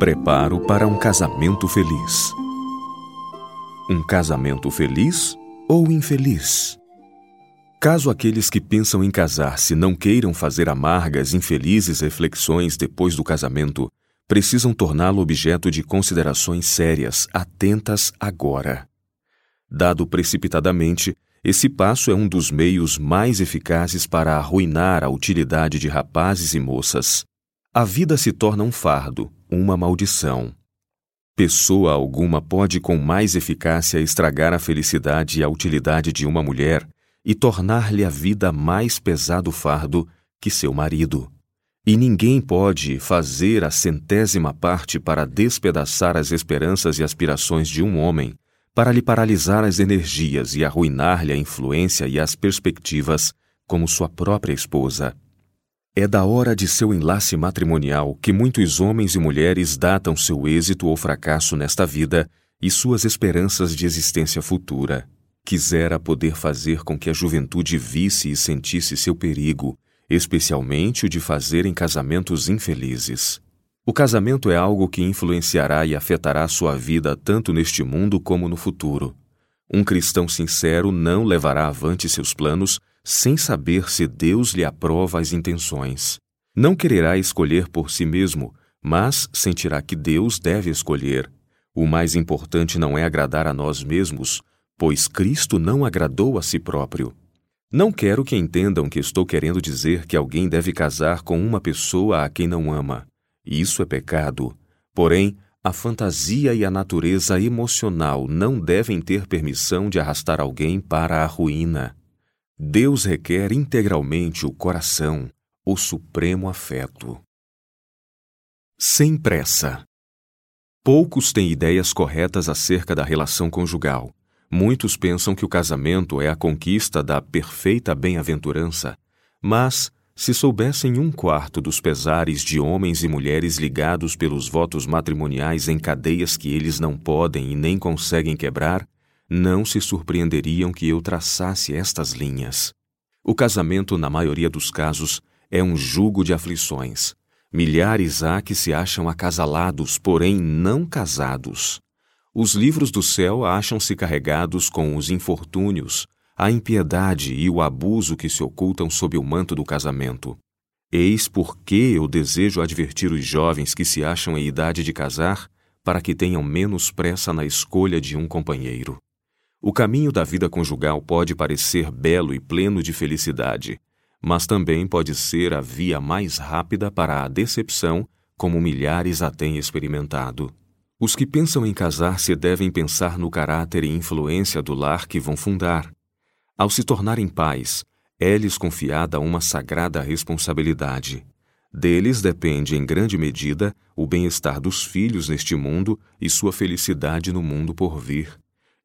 Preparo para um casamento feliz. Um casamento feliz ou infeliz? Caso aqueles que pensam em casar-se não queiram fazer amargas, infelizes reflexões depois do casamento, precisam torná-lo objeto de considerações sérias, atentas agora. Dado precipitadamente, esse passo é um dos meios mais eficazes para arruinar a utilidade de rapazes e moças. A vida se torna um fardo, uma maldição. Pessoa alguma pode com mais eficácia estragar a felicidade e a utilidade de uma mulher e tornar-lhe a vida mais pesado fardo que seu marido. E ninguém pode fazer a centésima parte para despedaçar as esperanças e aspirações de um homem, para lhe paralisar as energias e arruinar-lhe a influência e as perspectivas como sua própria esposa. É da hora de seu enlace matrimonial que muitos homens e mulheres datam seu êxito ou fracasso nesta vida e suas esperanças de existência futura. Quisera poder fazer com que a juventude visse e sentisse seu perigo, especialmente o de fazerem casamentos infelizes. O casamento é algo que influenciará e afetará sua vida tanto neste mundo como no futuro. Um cristão sincero não levará avante seus planos sem saber se Deus lhe aprova as intenções. Não quererá escolher por si mesmo, mas sentirá que Deus deve escolher. O mais importante não é agradar a nós mesmos, pois Cristo não agradou a si próprio. Não quero que entendam que estou querendo dizer que alguém deve casar com uma pessoa a quem não ama. Isso é pecado. Porém, a fantasia e a natureza emocional não devem ter permissão de arrastar alguém para a ruína. Deus requer integralmente o coração, o supremo afeto. Sem pressa. Poucos têm ideias corretas acerca da relação conjugal. Muitos pensam que o casamento é a conquista da perfeita bem-aventurança, mas, se soubessem um quarto dos pesares de homens e mulheres ligados pelos votos matrimoniais em cadeias que eles não podem e nem conseguem quebrar, não se surpreenderiam que eu traçasse estas linhas. O casamento, na maioria dos casos, é um jugo de aflições. Milhares há que se acham acasalados, porém não casados. Os livros do céu acham-se carregados com os infortúnios, a impiedade e o abuso que se ocultam sob o manto do casamento. Eis por que eu desejo advertir os jovens que se acham em idade de casar para que tenham menos pressa na escolha de um companheiro. O caminho da vida conjugal pode parecer belo e pleno de felicidade, mas também pode ser a via mais rápida para a decepção, como milhares a têm experimentado. Os que pensam em casar-se devem pensar no caráter e influência do lar que vão fundar. Ao se tornarem pais, é-lhes confiada uma sagrada responsabilidade. Deles depende, em grande medida, o bem-estar dos filhos neste mundo e sua felicidade no mundo por vir.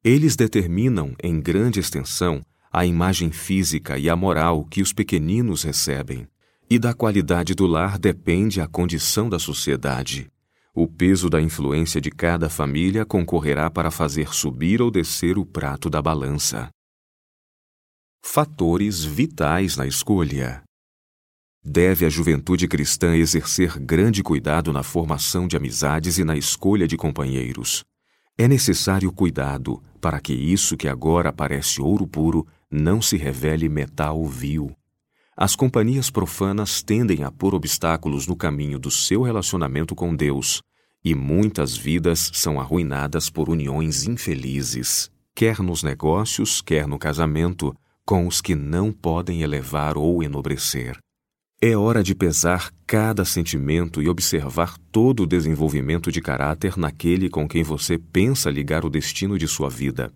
Eles determinam, em grande extensão, a imagem física e a moral que os pequeninos recebem. E da qualidade do lar depende a condição da sociedade. O peso da influência de cada família concorrerá para fazer subir ou descer o prato da balança. Fatores vitais na escolha. Deve a juventude cristã exercer grande cuidado na formação de amizades e na escolha de companheiros. É necessário cuidado para que isso que agora parece ouro puro não se revele metal vil. As companhias profanas tendem a pôr obstáculos no caminho do seu relacionamento com Deus, e muitas vidas são arruinadas por uniões infelizes, quer nos negócios, quer no casamento, com os que não podem elevar ou enobrecer. É hora de pesar cada sentimento e observar todo o desenvolvimento de caráter naquele com quem você pensa ligar o destino de sua vida.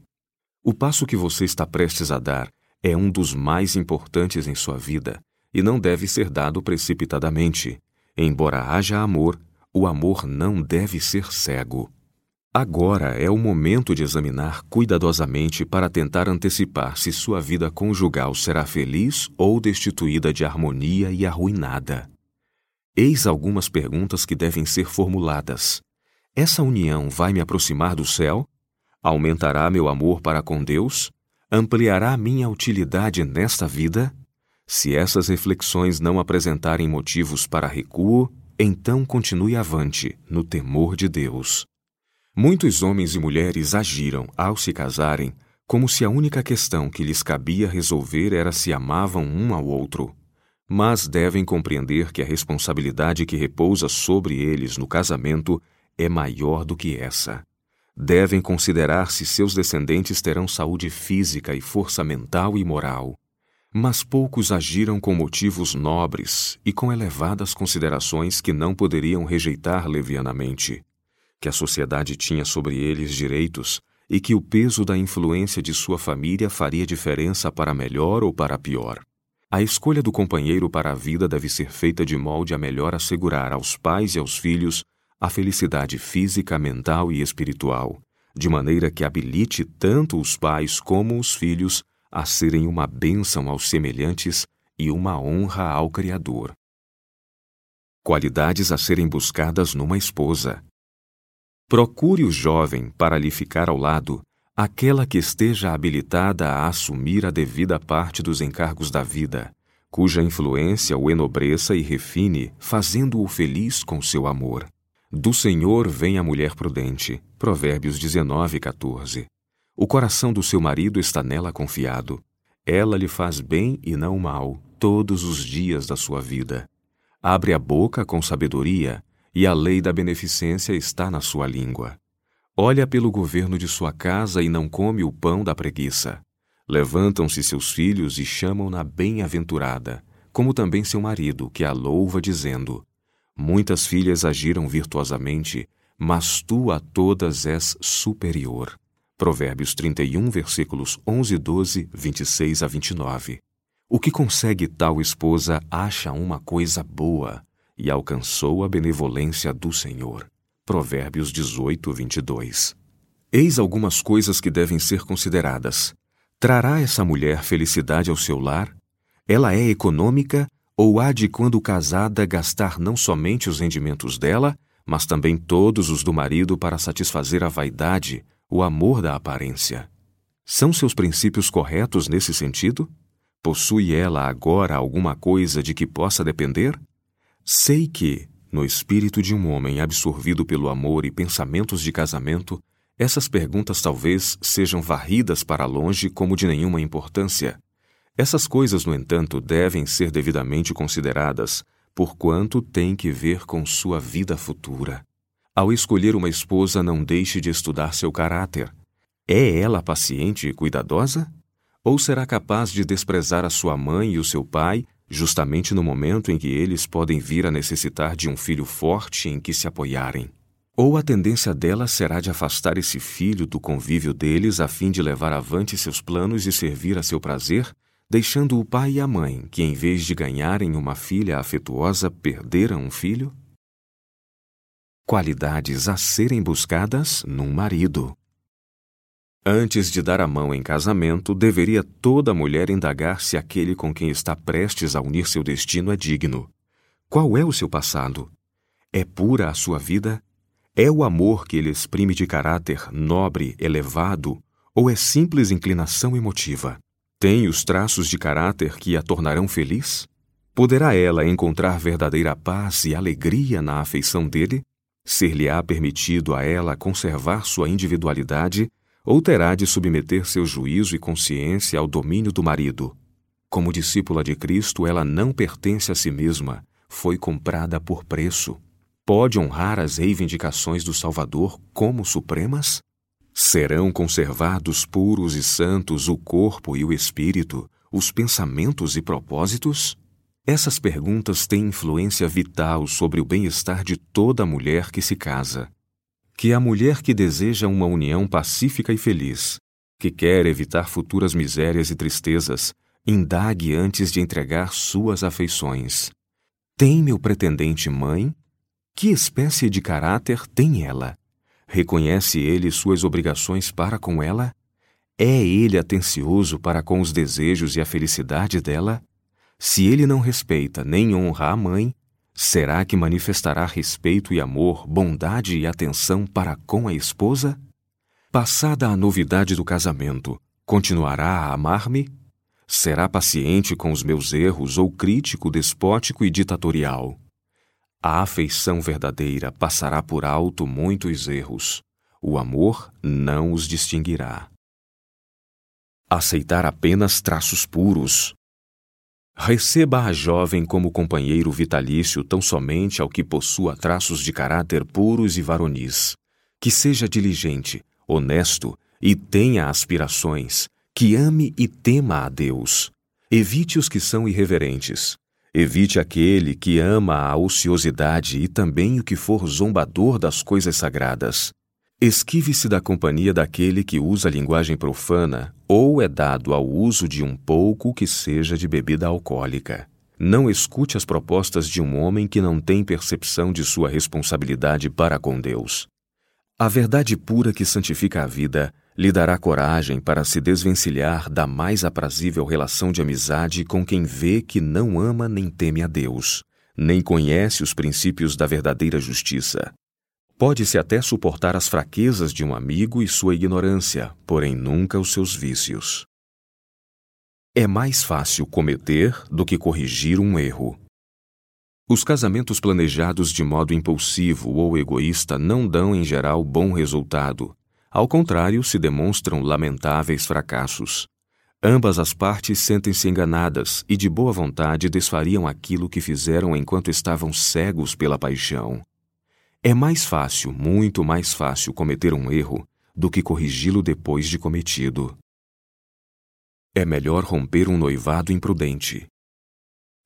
O passo que você está prestes a dar é um dos mais importantes em sua vida e não deve ser dado precipitadamente. Embora haja amor, o amor não deve ser cego. Agora é o momento de examinar cuidadosamente para tentar antecipar se sua vida conjugal será feliz ou destituída de harmonia e arruinada. Eis algumas perguntas que devem ser formuladas. Essa união vai me aproximar do céu? Aumentará meu amor para com Deus? Ampliará minha utilidade nesta vida? Se essas reflexões não apresentarem motivos para recuo, então continue avante, no temor de Deus. Muitos homens e mulheres agiram, ao se casarem, como se a única questão que lhes cabia resolver era se amavam um ao outro. Mas devem compreender que a responsabilidade que repousa sobre eles no casamento é maior do que essa. Devem considerar se seus descendentes terão saúde física e força mental e moral. Mas poucos agiram com motivos nobres e com elevadas considerações que não poderiam rejeitar levianamente que a sociedade tinha sobre eles direitos e que o peso da influência de sua família faria diferença para melhor ou para pior. A escolha do companheiro para a vida deve ser feita de molde a melhor assegurar aos pais e aos filhos a felicidade física, mental e espiritual, de maneira que habilite tanto os pais como os filhos a serem uma bênção aos semelhantes e uma honra ao Criador. Qualidades a serem buscadas numa esposa. Procure o jovem para lhe ficar ao lado, aquela que esteja habilitada a assumir a devida parte dos encargos da vida, cuja influência o enobreça e refine, fazendo-o feliz com seu amor. Do Senhor vem a mulher prudente. Provérbios 19, 14. O coração do seu marido está nela confiado. Ela lhe faz bem e não mal todos os dias da sua vida. Abre a boca com sabedoria e a lei da beneficência está na sua língua. Olha pelo governo de sua casa e não come o pão da preguiça. Levantam-se seus filhos e chamam-na bem-aventurada, como também seu marido, que a louva, dizendo: Muitas filhas agiram virtuosamente, mas tu a todas és superior. Provérbios 31, versículos 11 e 12, 26 a 29. O que consegue tal esposa acha uma coisa boa, e alcançou a benevolência do Senhor. Provérbios 18, 22. Eis algumas coisas que devem ser consideradas. Trará essa mulher felicidade ao seu lar? Ela é econômica ou há de, quando casada, gastar não somente os rendimentos dela, mas também todos os do marido para satisfazer a vaidade, o amor da aparência? São seus princípios corretos nesse sentido? Possui ela agora alguma coisa de que possa depender? Sei que, no espírito de um homem absorvido pelo amor e pensamentos de casamento, essas perguntas talvez sejam varridas para longe como de nenhuma importância. Essas coisas, no entanto, devem ser devidamente consideradas, porquanto têm que ver com sua vida futura. Ao escolher uma esposa, não deixe de estudar seu caráter. É ela paciente e cuidadosa? Ou será capaz de desprezar a sua mãe e o seu pai justamente no momento em que eles podem vir a necessitar de um filho forte em que se apoiarem. Ou a tendência dela será de afastar esse filho do convívio deles a fim de levar avante seus planos e servir a seu prazer, deixando o pai e a mãe, que em vez de ganharem uma filha afetuosa, perderam um filho? Qualidades a serem buscadas num marido. Antes de dar a mão em casamento, deveria toda mulher indagar se aquele com quem está prestes a unir seu destino é digno. Qual é o seu passado? É pura a sua vida? É o amor que ele exprime de caráter nobre, elevado, ou é simples inclinação emotiva? Tem os traços de caráter que a tornarão feliz? Poderá ela encontrar verdadeira paz e alegria na afeição dele? Ser-lhe-á permitido a ela conservar sua individualidade ou terá de submeter seu juízo e consciência ao domínio do marido. Como discípula de Cristo, ela não pertence a si mesma, foi comprada por preço. Pode honrar as reivindicações do Salvador como supremas? Serão conservados puros e santos o corpo e o espírito, os pensamentos e propósitos? Essas perguntas têm influência vital sobre o bem-estar de toda mulher que se casa que a mulher que deseja uma união pacífica e feliz, que quer evitar futuras misérias e tristezas, indague antes de entregar suas afeições. Tem meu pretendente mãe? Que espécie de caráter tem ela? Reconhece ele suas obrigações para com ela? É ele atencioso para com os desejos e a felicidade dela? Se ele não respeita nem honra a mãe, Será que manifestará respeito e amor, bondade e atenção para com a esposa? Passada a novidade do casamento, continuará a amar-me? Será paciente com os meus erros ou crítico, despótico e ditatorial? A afeição verdadeira passará por alto muitos erros. O amor não os distinguirá. Aceitar apenas traços puros. Receba a jovem como companheiro vitalício tão somente ao que possua traços de caráter puros e varonis. Que seja diligente, honesto e tenha aspirações, que ame e tema a Deus. Evite os que são irreverentes. Evite aquele que ama a ociosidade e também o que for zombador das coisas sagradas. Esquive-se da companhia daquele que usa linguagem profana ou é dado ao uso de um pouco que seja de bebida alcoólica. Não escute as propostas de um homem que não tem percepção de sua responsabilidade para com Deus. A verdade pura que santifica a vida lhe dará coragem para se desvencilhar da mais aprazível relação de amizade com quem vê que não ama nem teme a Deus, nem conhece os princípios da verdadeira justiça. Pode-se até suportar as fraquezas de um amigo e sua ignorância, porém nunca os seus vícios. É mais fácil cometer do que corrigir um erro. Os casamentos planejados de modo impulsivo ou egoísta não dão, em geral, bom resultado, ao contrário, se demonstram lamentáveis fracassos. Ambas as partes sentem-se enganadas e de boa vontade desfariam aquilo que fizeram enquanto estavam cegos pela paixão. É mais fácil, muito mais fácil, cometer um erro do que corrigi-lo depois de cometido. É melhor romper um noivado imprudente.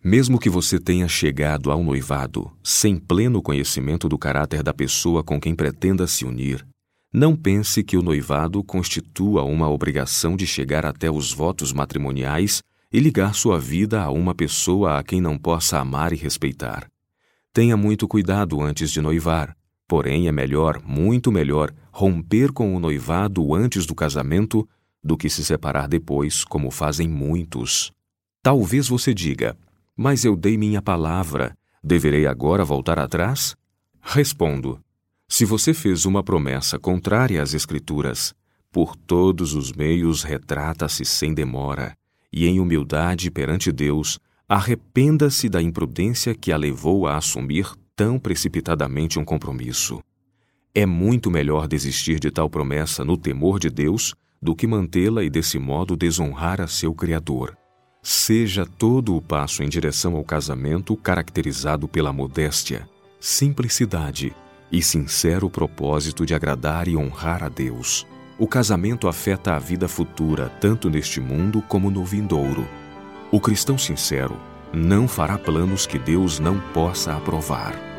Mesmo que você tenha chegado ao noivado sem pleno conhecimento do caráter da pessoa com quem pretenda se unir, não pense que o noivado constitua uma obrigação de chegar até os votos matrimoniais e ligar sua vida a uma pessoa a quem não possa amar e respeitar. Tenha muito cuidado antes de noivar, porém é melhor, muito melhor, romper com o noivado antes do casamento do que se separar depois, como fazem muitos. Talvez você diga: Mas eu dei minha palavra, deverei agora voltar atrás? Respondo: se você fez uma promessa contrária às Escrituras, por todos os meios retrata-se sem demora, e em humildade perante Deus, arrependa-se da imprudência que a levou a assumir tão precipitadamente um compromisso. É muito melhor desistir de tal promessa no temor de Deus do que mantê-la e desse modo desonrar a seu Criador. Seja todo o passo em direção ao casamento caracterizado pela modéstia, simplicidade e sincero propósito de agradar e honrar a Deus. O casamento afeta a vida futura, tanto neste mundo como no vindouro. O cristão sincero não fará planos que Deus não possa aprovar.